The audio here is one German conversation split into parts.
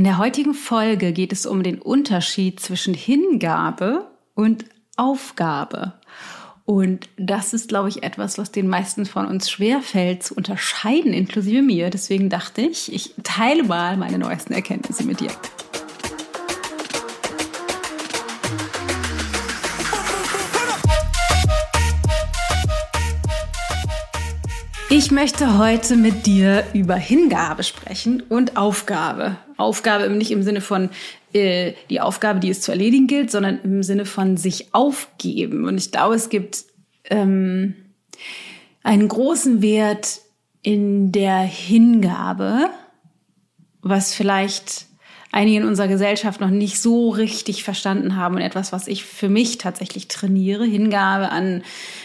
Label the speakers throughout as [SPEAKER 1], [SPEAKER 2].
[SPEAKER 1] In der heutigen Folge geht es um den Unterschied zwischen Hingabe und Aufgabe. Und das ist, glaube ich, etwas, was den meisten von uns schwerfällt zu unterscheiden, inklusive mir. Deswegen dachte ich, ich teile mal meine neuesten Erkenntnisse mit dir. Ich möchte heute mit dir über Hingabe sprechen und Aufgabe. Aufgabe nicht im Sinne von äh, die Aufgabe, die es zu erledigen gilt, sondern im Sinne von sich aufgeben. Und ich glaube, es gibt ähm, einen großen Wert in der Hingabe, was vielleicht einige in unserer Gesellschaft noch nicht so richtig verstanden haben und etwas, was ich für mich tatsächlich trainiere. Hingabe an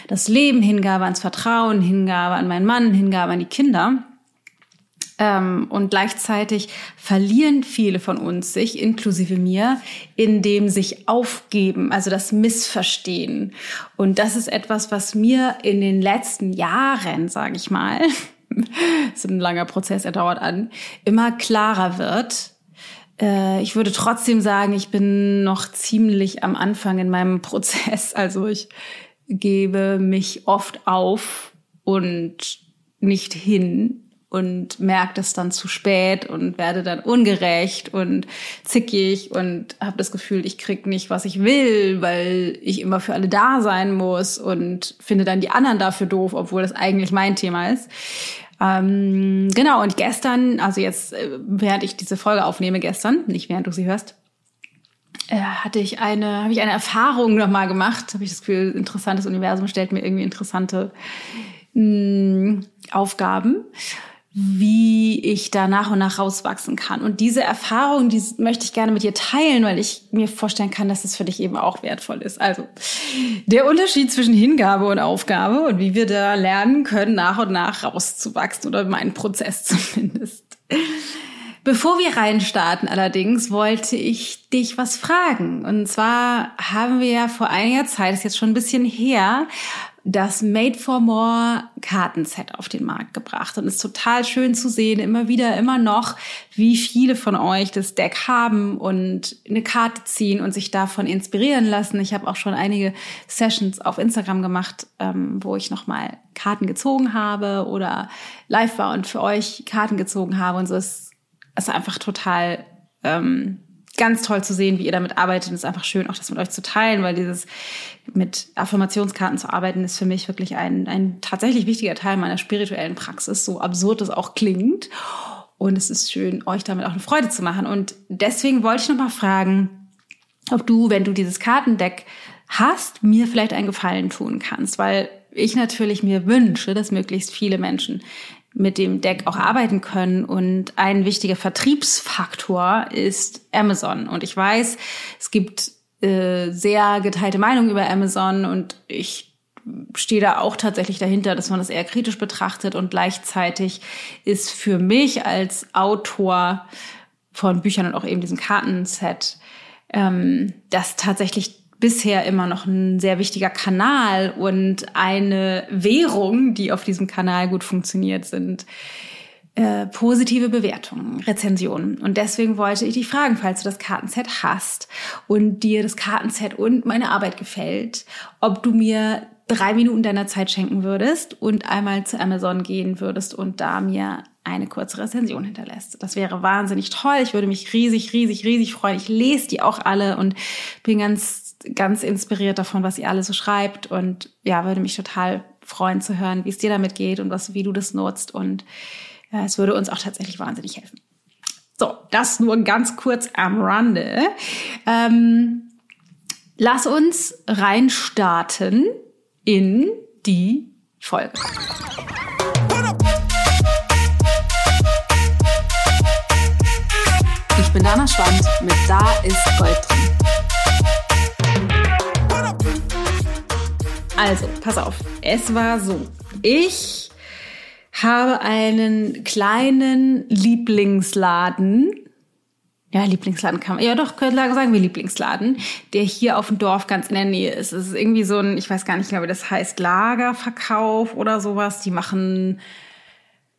[SPEAKER 1] das Leben, Hingabe ans Vertrauen, Hingabe an meinen Mann, Hingabe an die Kinder. Ähm, und gleichzeitig verlieren viele von uns sich, inklusive mir, in dem sich aufgeben, also das Missverstehen. Und das ist etwas, was mir in den letzten Jahren, sage ich mal, ist ein langer Prozess, er dauert an, immer klarer wird, äh, ich würde trotzdem sagen, ich bin noch ziemlich am Anfang in meinem Prozess. Also ich gebe mich oft auf und nicht hin und merke das dann zu spät und werde dann ungerecht und zickig und habe das Gefühl, ich krieg nicht, was ich will, weil ich immer für alle da sein muss und finde dann die anderen dafür doof, obwohl das eigentlich mein Thema ist. Ähm, genau, und gestern, also jetzt, äh, während ich diese Folge aufnehme, gestern, nicht während du sie hörst, äh, hatte ich eine, habe ich eine Erfahrung nochmal gemacht. Habe ich das Gefühl, interessantes Universum stellt mir irgendwie interessante mh, mm, Aufgaben wie ich da nach und nach rauswachsen kann. Und diese Erfahrung, die möchte ich gerne mit dir teilen, weil ich mir vorstellen kann, dass es für dich eben auch wertvoll ist. Also der Unterschied zwischen Hingabe und Aufgabe und wie wir da lernen können, nach und nach rauszuwachsen oder meinen Prozess zumindest. Bevor wir reinstarten allerdings, wollte ich dich was fragen. Und zwar haben wir ja vor einiger Zeit, ist jetzt schon ein bisschen her, das Made for More Kartenset auf den Markt gebracht. Und es ist total schön zu sehen, immer wieder, immer noch, wie viele von euch das Deck haben und eine Karte ziehen und sich davon inspirieren lassen. Ich habe auch schon einige Sessions auf Instagram gemacht, ähm, wo ich nochmal Karten gezogen habe oder live war und für euch Karten gezogen habe. Und so ist es einfach total ähm, ganz toll zu sehen, wie ihr damit arbeitet. Und es ist einfach schön, auch das mit euch zu teilen, weil dieses mit Affirmationskarten zu arbeiten, ist für mich wirklich ein, ein tatsächlich wichtiger Teil meiner spirituellen Praxis, so absurd es auch klingt. Und es ist schön, euch damit auch eine Freude zu machen. Und deswegen wollte ich noch mal fragen, ob du, wenn du dieses Kartendeck hast, mir vielleicht einen Gefallen tun kannst, weil ich natürlich mir wünsche, dass möglichst viele Menschen mit dem Deck auch arbeiten können. Und ein wichtiger Vertriebsfaktor ist Amazon. Und ich weiß, es gibt äh, sehr geteilte Meinungen über Amazon und ich stehe da auch tatsächlich dahinter, dass man das eher kritisch betrachtet und gleichzeitig ist für mich als Autor von Büchern und auch eben diesem Kartenset ähm, das tatsächlich bisher immer noch ein sehr wichtiger Kanal und eine Währung, die auf diesem Kanal gut funktioniert, sind äh, positive Bewertungen, Rezensionen. Und deswegen wollte ich dich fragen, falls du das Kartenset hast und dir das Kartenset und meine Arbeit gefällt, ob du mir drei Minuten deiner Zeit schenken würdest und einmal zu Amazon gehen würdest und da mir eine kurze Rezension hinterlässt. Das wäre wahnsinnig toll. Ich würde mich riesig, riesig, riesig freuen. Ich lese die auch alle und bin ganz ganz inspiriert davon, was ihr alle so schreibt und ja, würde mich total freuen zu hören, wie es dir damit geht und was, wie du das nutzt und ja, es würde uns auch tatsächlich wahnsinnig helfen. So, das nur ganz kurz am Rande. Ähm, lass uns reinstarten in die Folge. Ich bin Dana Schwand mit Da ist Gold drin. Also, pass auf. Es war so. Ich habe einen kleinen Lieblingsladen. Ja, Lieblingsladen kann man. Ja, doch, könnte sagen wir Lieblingsladen, der hier auf dem Dorf ganz in der Nähe ist. Es ist irgendwie so ein, ich weiß gar nicht, wie das heißt, Lagerverkauf oder sowas. Die machen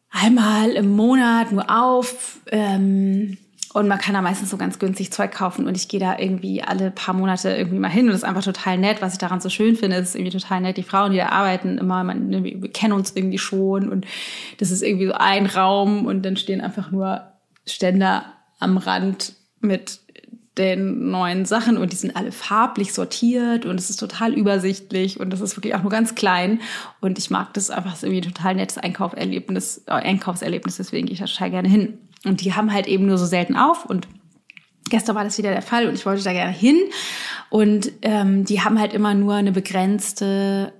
[SPEAKER 1] einmal im Monat nur auf. Ähm, Und man kann da meistens so ganz günstig Zeug kaufen. Und ich gehe da irgendwie alle paar Monate irgendwie mal hin. Und das ist einfach total nett. Was ich daran so schön finde, ist irgendwie total nett. Die Frauen, die da arbeiten, immer, man, ne, wir kennen uns irgendwie schon. Und das ist irgendwie so ein Raum. Und dann stehen einfach nur Ständer am Rand mit den neuen Sachen und die sind alle farblich sortiert und es ist total übersichtlich und das ist wirklich auch nur ganz klein und ich mag das einfach so irgendwie total nettes Einkaufserlebnis, äh, Einkaufserlebnis, deswegen gehe ich da total gerne hin. Und die haben halt eben nur so selten auf und gestern war das wieder der Fall und ich wollte da gerne hin und ähm, die haben halt immer nur eine begrenzte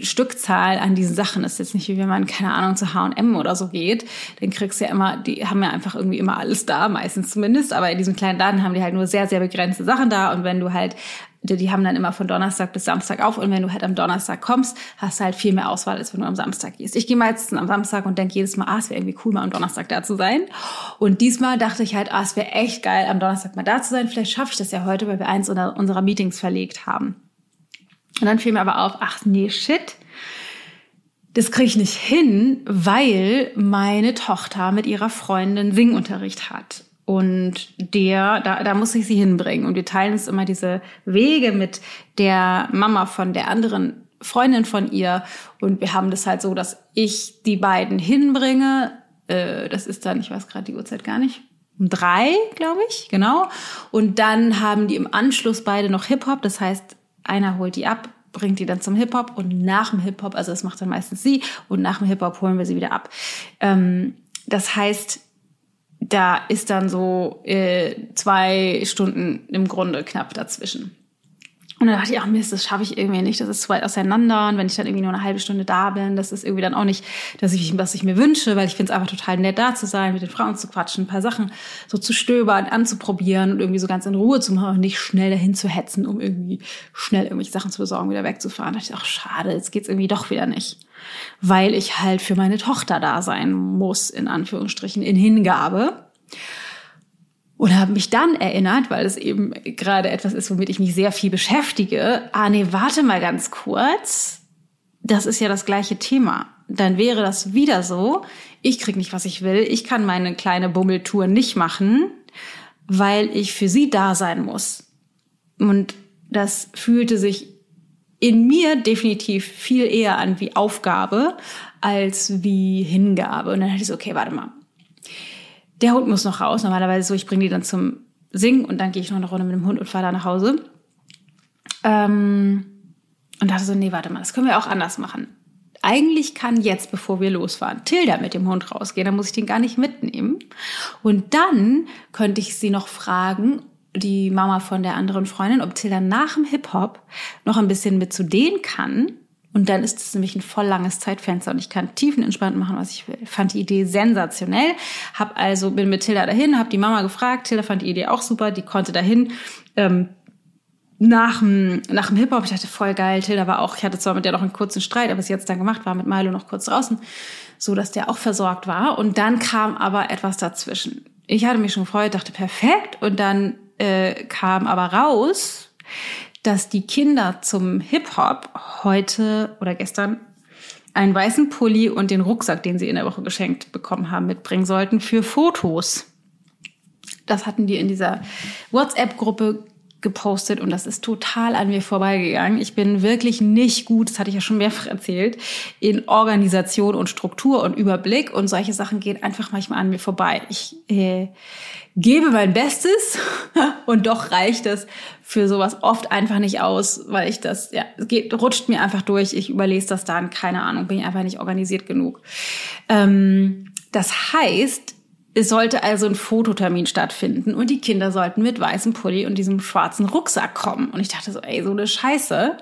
[SPEAKER 1] Stückzahl an diesen Sachen. Ist jetzt nicht wie wenn man, keine Ahnung, zu H&M oder so geht. Dann kriegst du ja immer, die haben ja einfach irgendwie immer alles da, meistens zumindest. Aber in diesem kleinen Laden haben die halt nur sehr, sehr begrenzte Sachen da. Und wenn du halt, die, die haben dann immer von Donnerstag bis Samstag auf. Und wenn du halt am Donnerstag kommst, hast du halt viel mehr Auswahl, als wenn du am Samstag gehst. Ich gehe meistens am Samstag und denke jedes Mal, ah, es wäre irgendwie cool, mal am Donnerstag da zu sein. Und diesmal dachte ich halt, ah, es wäre echt geil, am Donnerstag mal da zu sein. Vielleicht schaffe ich das ja heute, weil wir eins unserer Meetings verlegt haben. Und dann fiel mir aber auf, ach nee, shit, das kriege ich nicht hin, weil meine Tochter mit ihrer Freundin Singunterricht hat. Und der, da, da muss ich sie hinbringen. Und wir teilen uns immer diese Wege mit der Mama von der anderen Freundin von ihr. Und wir haben das halt so, dass ich die beiden hinbringe. Äh, das ist dann, ich weiß gerade die Uhrzeit gar nicht, um drei, glaube ich, genau. Und dann haben die im Anschluss beide noch Hip-Hop. Das heißt, einer holt die ab, bringt die dann zum Hip-Hop und nach dem Hip-Hop, also das macht dann meistens sie, und nach dem Hip-Hop holen wir sie wieder ab. Ähm, das heißt, da ist dann so äh, zwei Stunden im Grunde knapp dazwischen. Und dann dachte ich, ach Mist, das schaffe ich irgendwie nicht, das ist zu weit auseinander. Und wenn ich dann irgendwie nur eine halbe Stunde da bin, das ist irgendwie dann auch nicht, dass ich, was ich mir wünsche, weil ich finde es einfach total nett, da zu sein, mit den Frauen zu quatschen, ein paar Sachen so zu stöbern, anzuprobieren und irgendwie so ganz in Ruhe zu machen und nicht schnell dahin zu hetzen, um irgendwie schnell irgendwelche Sachen zu besorgen, wieder wegzufahren. Da dachte ich, ach schade, jetzt geht's irgendwie doch wieder nicht. Weil ich halt für meine Tochter da sein muss, in Anführungsstrichen, in Hingabe. Und habe mich dann erinnert, weil es eben gerade etwas ist, womit ich mich sehr viel beschäftige. Ah, nee, warte mal ganz kurz. Das ist ja das gleiche Thema. Dann wäre das wieder so. Ich krieg nicht, was ich will. Ich kann meine kleine Bummeltour nicht machen, weil ich für sie da sein muss. Und das fühlte sich in mir definitiv viel eher an wie Aufgabe als wie Hingabe. Und dann dachte ich so, okay, warte mal der Hund muss noch raus. Normalerweise so, ich bringe die dann zum Singen und dann gehe ich noch eine Runde mit dem Hund und fahre da nach Hause. Ähm, und dachte so, nee, warte mal, das können wir auch anders machen. Eigentlich kann jetzt, bevor wir losfahren, Tilda mit dem Hund rausgehen, dann muss ich den gar nicht mitnehmen. Und dann könnte ich sie noch fragen, die Mama von der anderen Freundin, ob Tilda nach dem Hip-Hop noch ein bisschen mit zu denen kann und dann ist es nämlich ein voll langes Zeitfenster und ich kann tiefenentspannt machen, was ich will. Fand die Idee sensationell. Hab also, bin mit Tilda dahin, hab die Mama gefragt. Tilda fand die Idee auch super, die konnte dahin. Ähm, nach dem, nach dem Hip-Hop, ich dachte, voll geil. Tilda war auch, ich hatte zwar mit der noch einen kurzen Streit, aber sie hat es dann gemacht, war mit Milo noch kurz draußen, so dass der auch versorgt war. Und dann kam aber etwas dazwischen. Ich hatte mich schon gefreut, dachte, perfekt. Und dann äh, kam aber raus, dass die Kinder zum Hip-Hop heute oder gestern einen weißen Pulli und den Rucksack, den sie in der Woche geschenkt bekommen haben, mitbringen sollten für Fotos. Das hatten die in dieser WhatsApp-Gruppe gepostet und das ist total an mir vorbeigegangen. Ich bin wirklich nicht gut, das hatte ich ja schon mehrfach erzählt, in Organisation und Struktur und Überblick und solche Sachen gehen einfach manchmal an mir vorbei. Ich äh, gebe mein Bestes und doch reicht es für sowas oft einfach nicht aus, weil ich das, ja, es geht, rutscht mir einfach durch, ich überlese das dann, keine Ahnung, bin ich einfach nicht organisiert genug. Ähm, das heißt, es sollte also ein Fototermin stattfinden und die Kinder sollten mit weißem Pulli und diesem schwarzen Rucksack kommen. Und ich dachte so, ey, so eine Scheiße.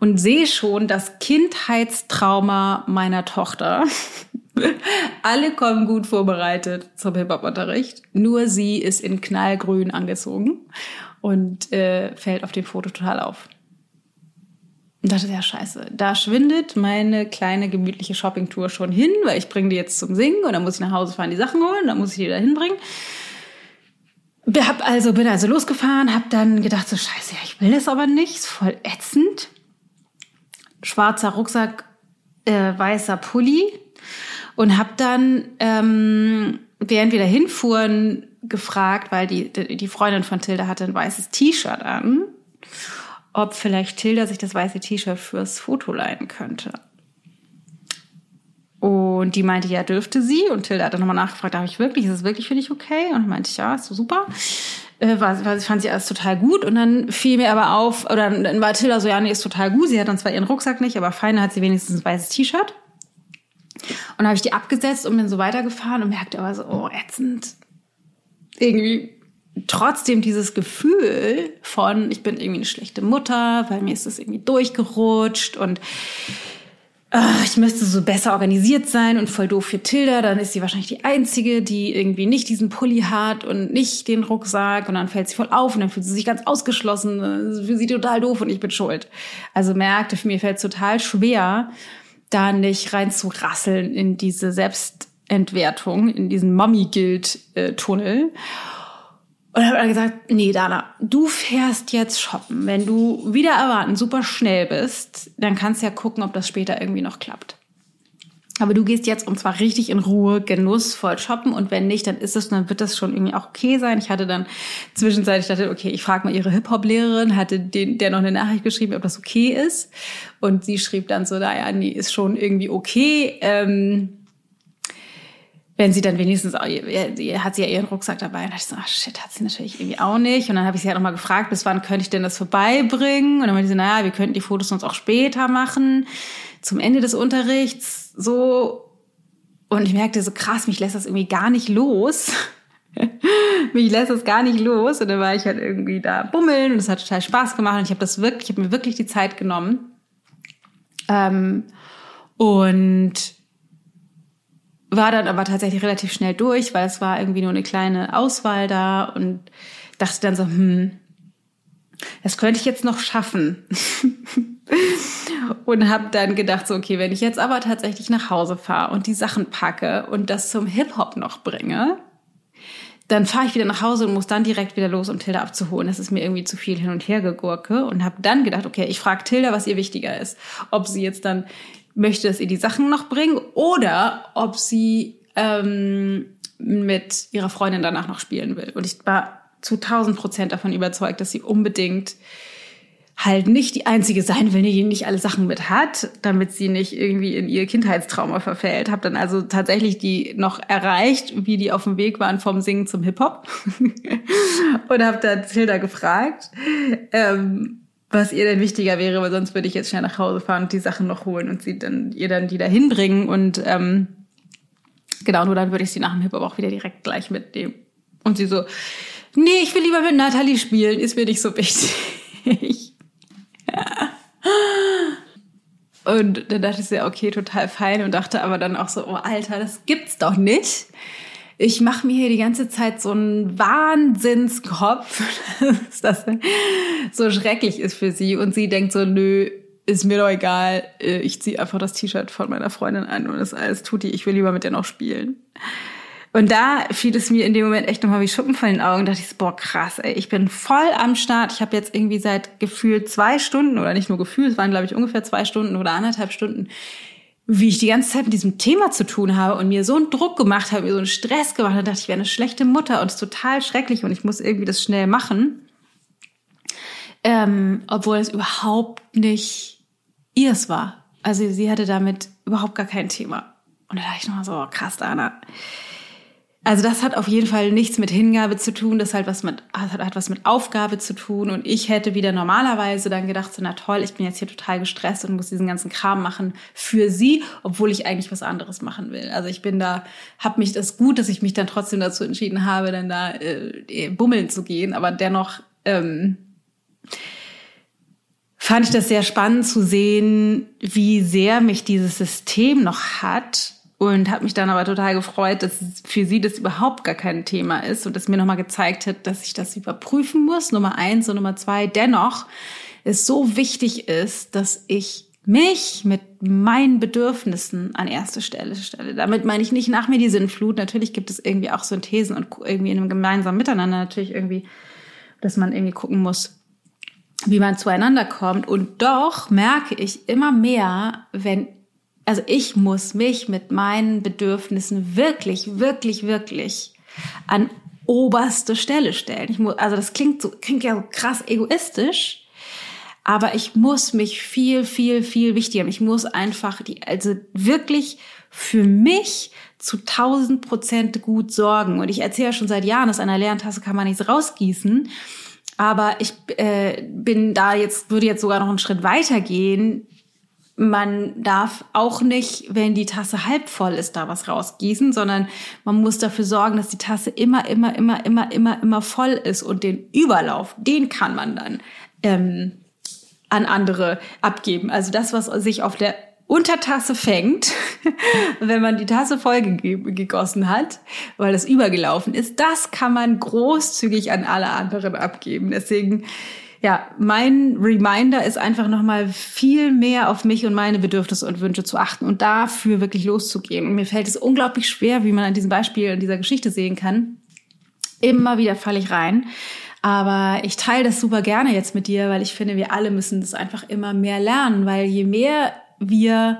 [SPEAKER 1] Und sehe schon das Kindheitstrauma meiner Tochter. Alle kommen gut vorbereitet zum Hip-Hop-Unterricht. Nur sie ist in knallgrün angezogen und äh, fällt auf dem Foto total auf. Und dachte, ja, scheiße, da schwindet meine kleine gemütliche Shoppingtour schon hin, weil ich bringe die jetzt zum Singen und dann muss ich nach Hause fahren, die Sachen holen, dann muss ich die da hinbringen. Hab also, bin also losgefahren, hab dann gedacht, so scheiße, ja, ich will das aber nicht, ist voll ätzend. Schwarzer Rucksack, äh, weißer Pulli und hab dann, ähm, während wir da hinfuhren, gefragt, weil die, die Freundin von Tilda hatte ein weißes T-Shirt an, ob vielleicht Tilda sich das weiße T-Shirt fürs Foto leihen könnte. Und die meinte, ja, dürfte sie. Und Tilda hat dann nochmal nachgefragt, darf ich wirklich, ist es wirklich für dich okay? Und meinte ich, ja, ist so super. Äh, war, war, fand sie alles total gut. Und dann fiel mir aber auf, oder dann war Tilda so, ja, nee, ist total gut. Sie hat dann zwar ihren Rucksack nicht, aber feine hat sie wenigstens ein weißes T-Shirt. Und habe ich die abgesetzt und bin so weitergefahren und merkte aber so, oh, ätzend. Irgendwie trotzdem dieses Gefühl von, ich bin irgendwie eine schlechte Mutter, weil mir ist das irgendwie durchgerutscht und ich müsste so besser organisiert sein und voll doof für Tilda, dann ist sie wahrscheinlich die Einzige, die irgendwie nicht diesen Pulli hat und nicht den Rucksack und dann fällt sie voll auf und dann fühlt sie sich ganz ausgeschlossen, für sie total doof und ich bin schuld. Also merkte, für mich fällt es total schwer, da nicht rein zu rasseln in diese Selbstentwertung, in diesen Mommy-Guild-Tunnel. Und habe dann gesagt, nee, Dana, du fährst jetzt shoppen. Wenn du wieder erwarten super schnell bist, dann kannst du ja gucken, ob das später irgendwie noch klappt. Aber du gehst jetzt und zwar richtig in Ruhe, genussvoll shoppen und wenn nicht, dann ist es, dann wird das schon irgendwie auch okay sein. Ich hatte dann zwischenzeitlich dachte, okay, ich frage mal ihre Hip-Hop-Lehrerin, hatte den, der noch eine Nachricht geschrieben, ob das okay ist. Und sie schrieb dann so, naja, nee, ist schon irgendwie okay. Ähm, wenn sie dann wenigstens, hat sie ja ihren Rucksack dabei. Und dachte ich so, ach shit, hat sie natürlich irgendwie auch nicht. Und dann habe ich sie halt nochmal gefragt, bis wann könnte ich denn das vorbeibringen? Und dann meinte sie, naja, wir könnten die Fotos sonst auch später machen, zum Ende des Unterrichts, so. Und ich merkte so, krass, mich lässt das irgendwie gar nicht los. mich lässt das gar nicht los. Und dann war ich halt irgendwie da bummeln und es hat total Spaß gemacht. Und ich habe das wirklich, ich habe mir wirklich die Zeit genommen. Ähm, und war dann aber tatsächlich relativ schnell durch, weil es war irgendwie nur eine kleine Auswahl da und dachte dann so, hm, das könnte ich jetzt noch schaffen. und habe dann gedacht, so, okay, wenn ich jetzt aber tatsächlich nach Hause fahre und die Sachen packe und das zum Hip-Hop noch bringe, dann fahre ich wieder nach Hause und muss dann direkt wieder los, um Tilda abzuholen. Das ist mir irgendwie zu viel hin und her gegurke und habe dann gedacht, okay, ich frage Tilda, was ihr wichtiger ist. Ob sie jetzt dann möchte, dass ihr die Sachen noch bringen oder ob sie ähm, mit ihrer Freundin danach noch spielen will. Und ich war zu 1000 Prozent davon überzeugt, dass sie unbedingt halt nicht die einzige sein will, die nicht alle Sachen mit hat, damit sie nicht irgendwie in ihr Kindheitstrauma verfällt. Hab dann also tatsächlich die noch erreicht, wie die auf dem Weg waren vom Singen zum Hip Hop und habe dann Hilda gefragt, ähm, was ihr denn wichtiger wäre, weil sonst würde ich jetzt schnell nach Hause fahren und die Sachen noch holen und sie dann ihr dann die da hinbringen und ähm, genau, nur dann würde ich sie nach dem Hip-Hop auch wieder direkt gleich mitnehmen. Und sie so, nee, ich will lieber mit Natalie spielen, ist mir nicht so wichtig. Und dann dachte ich so, okay, total fein und dachte aber dann auch so, oh Alter, das gibt's doch nicht ich mache mir hier die ganze Zeit so einen Wahnsinnskopf, dass das so schrecklich ist für sie. Und sie denkt so, nö, ist mir doch egal. Äh, ich ziehe einfach das T-Shirt von meiner Freundin an und das alles tut die. Ich will lieber mit der noch spielen. Und da fiel es mir in dem Moment echt nochmal wie Schuppen von den Augen. Da dachte ich, so, boah, krass, ey, ich bin voll am Start. Ich habe jetzt irgendwie seit gefühlt zwei Stunden, oder nicht nur gefühlt, es waren, glaube ich, ungefähr zwei Stunden oder anderthalb Stunden, wie ich die ganze Zeit mit diesem Thema zu tun habe und mir so einen Druck gemacht habe, mir so einen Stress gemacht habe, dachte ich, wäre eine schlechte Mutter und es ist total schrecklich und ich muss irgendwie das schnell machen. Ähm, obwohl es überhaupt nicht ihrs war. Also sie hatte damit überhaupt gar kein Thema. Und da dachte ich nochmal so, oh, krass, Dana. Also das hat auf jeden Fall nichts mit Hingabe zu tun, das hat was mit, hat, hat was mit Aufgabe zu tun. Und ich hätte wieder normalerweise dann gedacht, so, na toll, ich bin jetzt hier total gestresst und muss diesen ganzen Kram machen für sie, obwohl ich eigentlich was anderes machen will. Also ich bin da, hab mich das gut, dass ich mich dann trotzdem dazu entschieden habe, dann da äh, bummeln zu gehen. Aber dennoch ähm, fand ich das sehr spannend zu sehen, wie sehr mich dieses System noch hat und habe mich dann aber total gefreut, dass für sie das überhaupt gar kein Thema ist und dass mir nochmal gezeigt hat, dass ich das überprüfen muss. Nummer eins und Nummer zwei. Dennoch es so wichtig ist, dass ich mich mit meinen Bedürfnissen an erste Stelle stelle. Damit meine ich nicht nach mir die Sinnflut. Natürlich gibt es irgendwie auch Synthesen und irgendwie in einem gemeinsamen Miteinander natürlich irgendwie, dass man irgendwie gucken muss, wie man zueinander kommt. Und doch merke ich immer mehr, wenn also ich muss mich mit meinen Bedürfnissen wirklich, wirklich, wirklich an oberste Stelle stellen. Ich muss, also das klingt so, klingt ja so krass egoistisch, aber ich muss mich viel, viel, viel wichtiger. Ich muss einfach die, also wirklich für mich zu 1000 Prozent gut sorgen. Und ich erzähle schon seit Jahren, dass einer leeren Tasse kann man nichts rausgießen. Aber ich äh, bin da jetzt, würde jetzt sogar noch einen Schritt weiter gehen. Man darf auch nicht, wenn die Tasse halb voll ist, da was rausgießen, sondern man muss dafür sorgen, dass die Tasse immer, immer, immer, immer, immer, immer voll ist. Und den Überlauf, den kann man dann ähm, an andere abgeben. Also das, was sich auf der Untertasse fängt, wenn man die Tasse voll gegossen hat, weil das übergelaufen ist, das kann man großzügig an alle anderen abgeben. Deswegen, ja, mein Reminder ist einfach nochmal viel mehr auf mich und meine Bedürfnisse und Wünsche zu achten und dafür wirklich loszugehen. Und mir fällt es unglaublich schwer, wie man an diesem Beispiel in dieser Geschichte sehen kann. Immer wieder falle ich rein. Aber ich teile das super gerne jetzt mit dir, weil ich finde, wir alle müssen das einfach immer mehr lernen, weil je mehr wir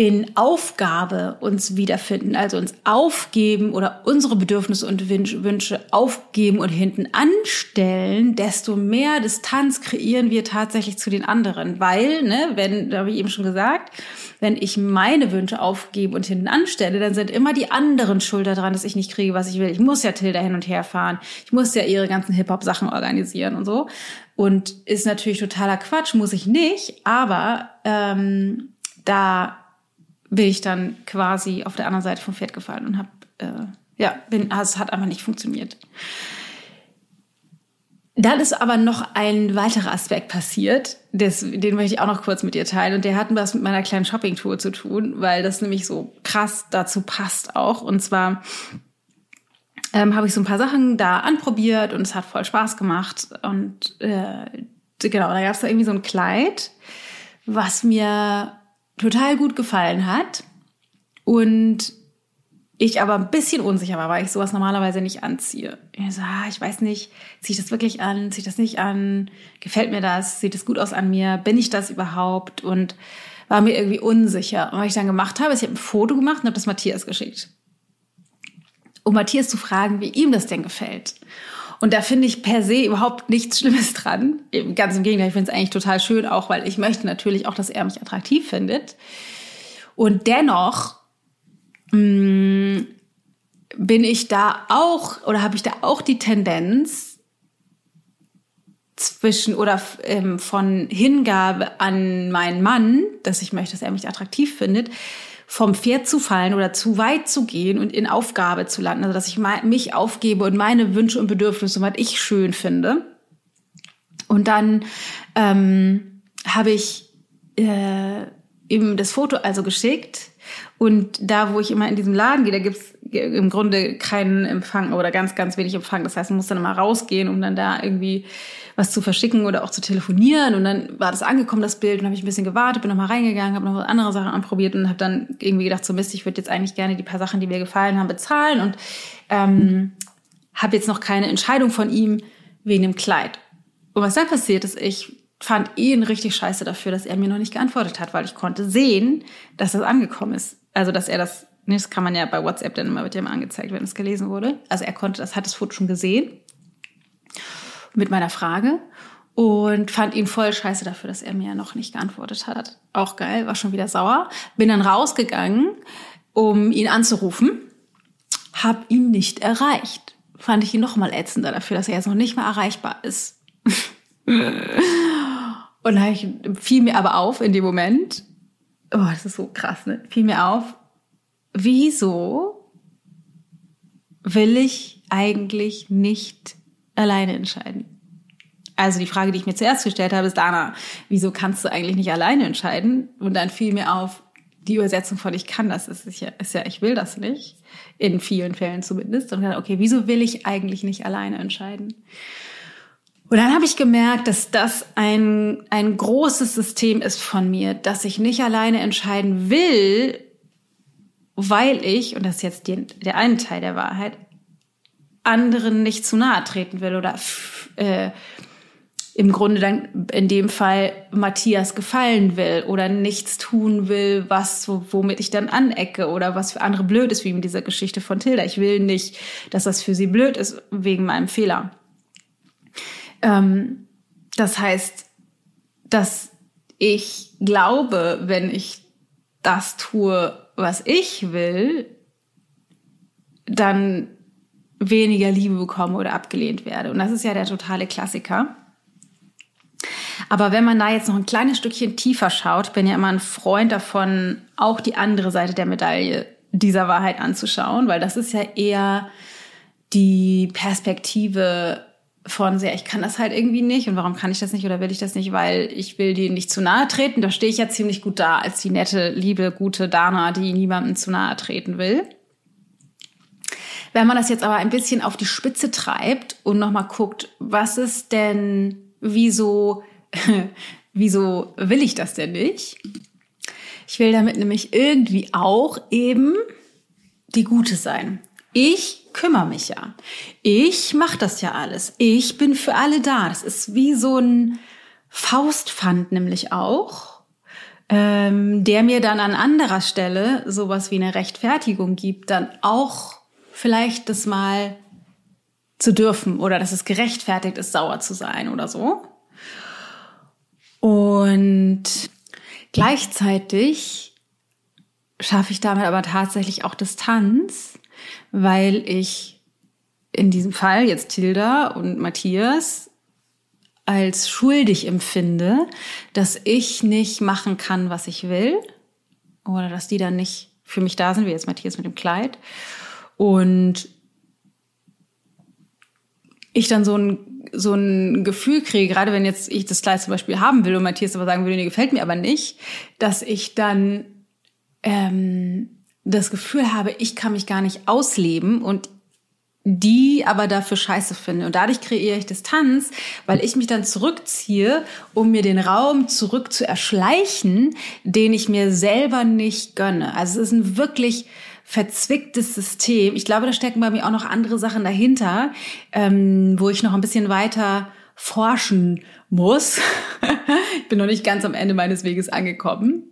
[SPEAKER 1] in Aufgabe uns wiederfinden, also uns aufgeben oder unsere Bedürfnisse und Wünsche aufgeben und hinten anstellen, desto mehr Distanz kreieren wir tatsächlich zu den anderen. Weil, ne, wenn, da habe ich eben schon gesagt, wenn ich meine Wünsche aufgebe und hinten anstelle, dann sind immer die anderen schuld daran, dass ich nicht kriege, was ich will. Ich muss ja Tilda hin und her fahren. Ich muss ja ihre ganzen Hip-Hop-Sachen organisieren und so. Und ist natürlich totaler Quatsch, muss ich nicht, aber ähm, da bin ich dann quasi auf der anderen Seite vom Pferd gefallen und habe, äh, ja, bin, es hat einfach nicht funktioniert. Dann ist aber noch ein weiterer Aspekt passiert, des, den möchte ich auch noch kurz mit dir teilen. Und der hat was mit meiner kleinen Shopping-Tour zu tun, weil das nämlich so krass dazu passt auch. Und zwar ähm, habe ich so ein paar Sachen da anprobiert und es hat voll Spaß gemacht. Und äh, genau, da gab es da irgendwie so ein Kleid, was mir total gut gefallen hat. Und ich aber ein bisschen unsicher war, weil ich sowas normalerweise nicht anziehe. Ich so, ah, ich weiß nicht, ziehe ich das wirklich an, ziehe ich das nicht an, gefällt mir das, sieht es gut aus an mir, bin ich das überhaupt? Und war mir irgendwie unsicher. Und was ich dann gemacht habe, ist, ich habe ein Foto gemacht und habe das Matthias geschickt um Matthias zu fragen, wie ihm das denn gefällt. Und da finde ich per se überhaupt nichts Schlimmes dran. Ganz im Gegenteil, ich finde es eigentlich total schön, auch weil ich möchte natürlich auch, dass er mich attraktiv findet. Und dennoch mh, mm, bin ich da auch oder habe ich da auch die Tendenz zwischen oder ähm, von Hingabe an meinen Mann, dass ich möchte, dass er mich attraktiv findet, vom Pferd zu fallen oder zu weit zu gehen und in Aufgabe zu landen. Also dass ich mich aufgebe und meine Wünsche und Bedürfnisse, was ich schön finde. Und dann ähm, habe ich äh, ihm das Foto also geschickt. Und da, wo ich immer in diesem Laden gehe, da gibt's im Grunde keinen Empfang oder ganz, ganz wenig Empfang. Das heißt, man muss dann immer rausgehen, um dann da irgendwie was zu verschicken oder auch zu telefonieren. Und dann war das angekommen, das Bild, und habe ich ein bisschen gewartet, bin nochmal reingegangen, habe noch andere Sachen anprobiert und habe dann irgendwie gedacht, so Mist, ich würde jetzt eigentlich gerne die paar Sachen, die mir gefallen haben, bezahlen und ähm, habe jetzt noch keine Entscheidung von ihm wegen dem Kleid. Und was dann passiert ist, ich fand ihn richtig scheiße dafür, dass er mir noch nicht geantwortet hat, weil ich konnte sehen, dass das angekommen ist. Also, dass er das, nee, das kann man ja bei WhatsApp dann immer mit dem angezeigt, wenn es gelesen wurde. Also er konnte, das hat das Foto schon gesehen mit meiner Frage und fand ihn voll scheiße dafür, dass er mir noch nicht geantwortet hat. Auch geil, war schon wieder sauer. Bin dann rausgegangen, um ihn anzurufen, hab ihn nicht erreicht. Fand ich ihn noch mal ätzender dafür, dass er jetzt noch nicht mal erreichbar ist. und da fiel mir aber auf in dem Moment, oh, das ist so krass, ne? Fiel mir auf, wieso will ich eigentlich nicht alleine entscheiden? Also die Frage, die ich mir zuerst gestellt habe, ist, Dana, wieso kannst du eigentlich nicht alleine entscheiden? Und dann fiel mir auf, die Übersetzung von ich kann das ist ja, ist ja ich will das nicht. In vielen Fällen zumindest. Und dann, okay, wieso will ich eigentlich nicht alleine entscheiden? Und dann habe ich gemerkt, dass das ein, ein großes System ist von mir, dass ich nicht alleine entscheiden will, weil ich, und das ist jetzt die, der eine Teil der Wahrheit, anderen nicht zu nahe treten will oder äh, im Grunde dann in dem Fall Matthias gefallen will oder nichts tun will, was womit ich dann anecke oder was für andere blöd ist, wie in dieser Geschichte von Tilda. Ich will nicht, dass das für sie blöd ist wegen meinem Fehler. Ähm, das heißt, dass ich glaube, wenn ich das tue, was ich will, dann weniger Liebe bekomme oder abgelehnt werde. Und das ist ja der totale Klassiker. Aber wenn man da jetzt noch ein kleines Stückchen tiefer schaut, bin ja immer ein Freund davon, auch die andere Seite der Medaille dieser Wahrheit anzuschauen, weil das ist ja eher die Perspektive von sehr, ich kann das halt irgendwie nicht und warum kann ich das nicht oder will ich das nicht, weil ich will dir nicht zu nahe treten. Da stehe ich ja ziemlich gut da als die nette, liebe, gute Dana, die niemandem zu nahe treten will. Wenn man das jetzt aber ein bisschen auf die Spitze treibt und nochmal guckt, was ist denn, wieso, wieso will ich das denn nicht? Ich will damit nämlich irgendwie auch eben die Gute sein. Ich kümmere mich ja. Ich mache das ja alles. Ich bin für alle da. Das ist wie so ein Faustpfand nämlich auch, ähm, der mir dann an anderer Stelle sowas wie eine Rechtfertigung gibt, dann auch vielleicht das mal zu dürfen oder dass es gerechtfertigt ist, sauer zu sein oder so. Und gleichzeitig schaffe ich damit aber tatsächlich auch Distanz, weil ich in diesem Fall jetzt Tilda und Matthias als schuldig empfinde, dass ich nicht machen kann, was ich will oder dass die dann nicht für mich da sind, wie jetzt Matthias mit dem Kleid. Und ich dann so ein, so ein Gefühl kriege, gerade wenn jetzt ich das Kleid zum Beispiel haben will und Matthias aber sagen würde, nee, gefällt mir aber nicht, dass ich dann ähm, das Gefühl habe, ich kann mich gar nicht ausleben und die aber dafür scheiße finde. Und dadurch kreiere ich Distanz, weil ich mich dann zurückziehe, um mir den Raum zurück zu erschleichen, den ich mir selber nicht gönne. Also es ist ein wirklich verzwicktes System. Ich glaube, da stecken bei mir auch noch andere Sachen dahinter, ähm, wo ich noch ein bisschen weiter forschen muss. ich bin noch nicht ganz am Ende meines Weges angekommen.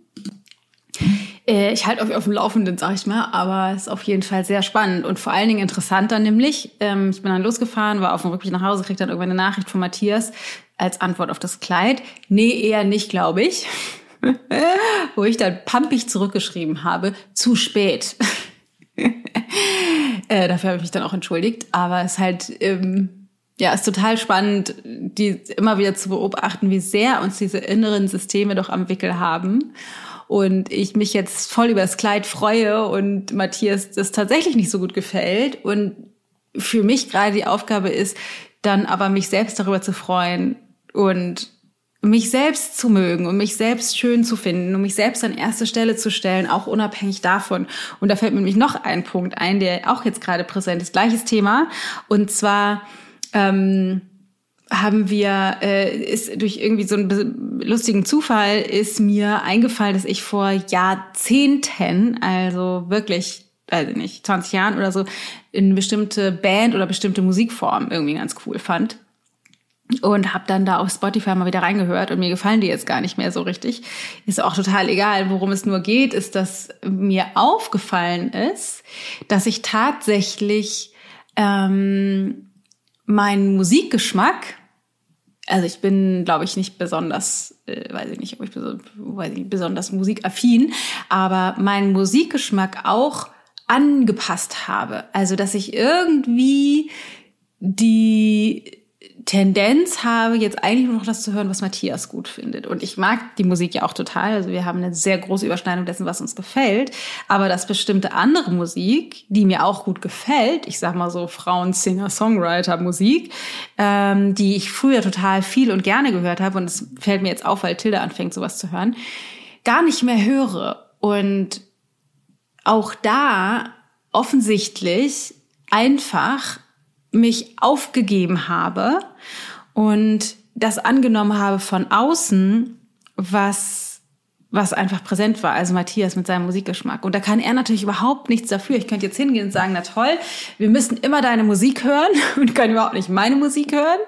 [SPEAKER 1] Äh, ich halte euch auf dem Laufenden, sag ich mal, aber es ist auf jeden Fall sehr spannend und vor allen Dingen interessanter nämlich. Ähm, ich bin dann losgefahren, war auf dem Rückweg nach Hause, kriegte dann irgendwann eine Nachricht von Matthias als Antwort auf das Kleid. Nee, eher nicht, glaube ich. Wo ich dann pampig zurückgeschrieben habe, zu spät. äh, dafür habe ich mich dann auch entschuldigt. Aber es ist halt, ähm, ja, ist total spannend, die immer wieder zu beobachten, wie sehr uns diese inneren Systeme doch am Wickel haben. Und ich mich jetzt voll über das Kleid freue und Matthias das tatsächlich nicht so gut gefällt. Und für mich gerade die Aufgabe ist, dann aber mich selbst darüber zu freuen und mich selbst zu mögen und mich selbst schön zu finden und mich selbst an erste Stelle zu stellen, auch unabhängig davon. Und da fällt mir nämlich noch ein Punkt ein, der auch jetzt gerade präsent ist. Gleiches Thema. Und zwar ähm, haben wir, äh, ist durch irgendwie so einen lustigen Zufall ist mir eingefallen, dass ich vor Jahrzehnten, also wirklich ich nicht, 20 Jahren oder so, eine bestimmte Band oder bestimmte Musikform irgendwie ganz cool fand und habe dann da auf Spotify mal wieder reingehört und mir gefallen die jetzt gar nicht mehr so richtig. Ist auch total egal, worum es nur geht, ist, dass mir aufgefallen ist, dass ich tatsächlich ähm, meinen Musikgeschmack, also ich bin, glaube ich, nicht besonders, äh, weiß ich nicht, ob ich, weiß ich, besonders musikaffin, aber meinen Musikgeschmack auch angepasst habe. Also dass ich irgendwie die Tendenz habe, jetzt eigentlich nur noch das zu hören, was Matthias gut findet. Und ich mag die Musik ja auch total. Also wir haben eine sehr große Überschneidung dessen, was uns gefällt. Aber dass bestimmte andere Musik, die mir auch gut gefällt, ich sag mal so Frauen, Singer, Songwriter Musik, ähm, die ich früher total viel und gerne gehört habe, und es fällt mir jetzt auf, weil Tilda anfängt, sowas zu hören, gar nicht mehr höre. Und auch da offensichtlich einfach mich aufgegeben habe und das angenommen habe von außen, was was einfach präsent war, also Matthias mit seinem Musikgeschmack. Und da kann er natürlich überhaupt nichts dafür. Ich könnte jetzt hingehen und sagen, na toll, wir müssen immer deine Musik hören und können überhaupt nicht meine Musik hören.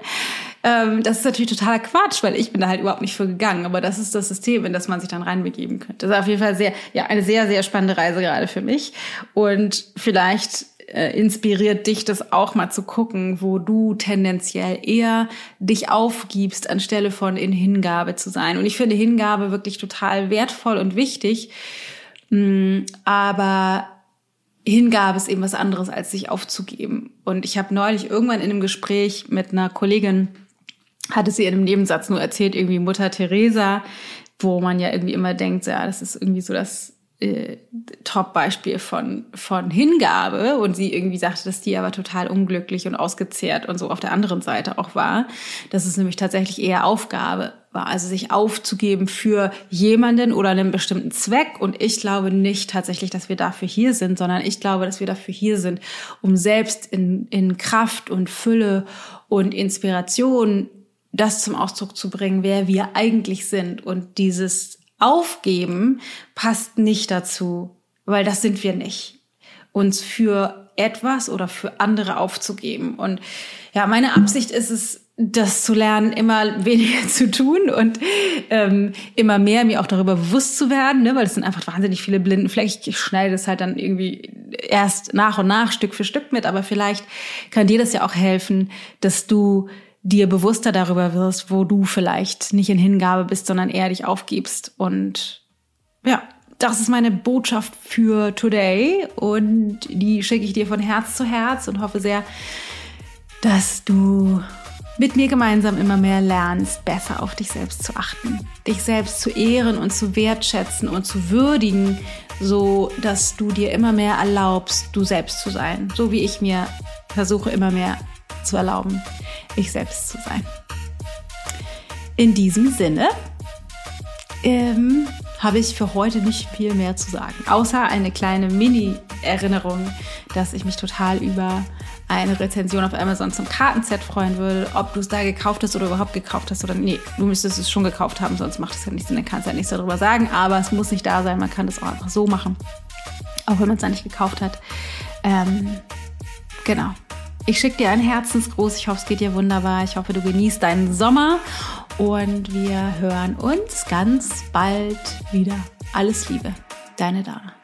[SPEAKER 1] Ähm, das ist natürlich totaler Quatsch, weil ich bin da halt überhaupt nicht für gegangen. Aber das ist das System, in das man sich dann reinbegeben könnte. Das ist auf jeden Fall sehr, ja, eine sehr, sehr spannende Reise gerade für mich. Und vielleicht äh, inspiriert dich das auch mal zu gucken, wo du tendenziell eher dich aufgibst, anstelle von in Hingabe zu sein. Und ich finde Hingabe wirklich total wertvoll und wichtig. Mm, aber Hingabe ist eben was anderes, als sich aufzugeben. Und ich habe neulich irgendwann in einem Gespräch mit einer Kollegin, hatte sie in einem Nebensatz nur erzählt, irgendwie Mutter Teresa, wo man ja irgendwie immer denkt, ja, das ist irgendwie so das äh, Top-Beispiel von, von Hingabe und sie irgendwie sagte, dass die aber total unglücklich und ausgezehrt und so auf der anderen Seite auch war, dass es nämlich tatsächlich eher Aufgabe war, also sich aufzugeben für jemanden oder einen bestimmten Zweck. Und ich glaube nicht tatsächlich, dass wir dafür hier sind, sondern ich glaube, dass wir dafür hier sind, um selbst in, in Kraft und Fülle und Inspiration das zum Ausdruck zu bringen, wer wir eigentlich sind und dieses Aufgeben passt nicht dazu, weil das sind wir nicht. Uns für etwas oder für andere aufzugeben. Und ja, meine Absicht ist es, das zu lernen, immer weniger zu tun und ähm, immer mehr mir auch darüber bewusst zu werden, ne? weil es sind einfach wahnsinnig viele blinden Flecken. Ich schneide das halt dann irgendwie erst nach und nach, Stück für Stück mit, aber vielleicht kann dir das ja auch helfen, dass du dir bewusster darüber wirst, wo du vielleicht nicht in Hingabe bist, sondern eher dich aufgibst. Und ja, das ist meine Botschaft für today und die schicke ich dir von Herz zu Herz und hoffe sehr, dass du mit mir gemeinsam immer mehr lernst, besser auf dich selbst zu achten, dich selbst zu ehren und zu wertschätzen und zu würdigen, so dass du dir immer mehr erlaubst, du selbst zu sein, so wie ich mir versuche immer mehr zu erlauben, ich selbst zu sein. In diesem Sinne ähm, habe ich für heute nicht viel mehr zu sagen, außer eine kleine Mini-Erinnerung, dass ich mich total über eine Rezension auf Amazon zum Kartenset freuen würde, ob du es da gekauft hast oder überhaupt gekauft hast oder nee, du müsstest es schon gekauft haben, sonst macht es ja nichts, dann kannst du ja nichts darüber sagen, aber es muss nicht da sein, man kann das auch einfach so machen, auch wenn man es da nicht gekauft hat. Ähm, genau, ich schicke dir einen Herzensgruß. Ich hoffe, es geht dir wunderbar. Ich hoffe, du genießt deinen Sommer. Und wir hören uns ganz bald wieder. Alles Liebe, deine Dana.